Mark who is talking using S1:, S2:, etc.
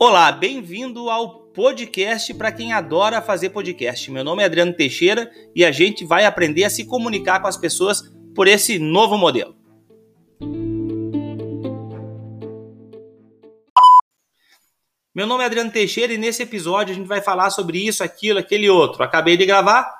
S1: Olá, bem-vindo ao podcast para quem adora fazer podcast. Meu nome é Adriano Teixeira e a gente vai aprender a se comunicar com as pessoas por esse novo modelo. Meu nome é Adriano Teixeira e nesse episódio a gente vai falar sobre isso, aquilo, aquele outro. Acabei de gravar,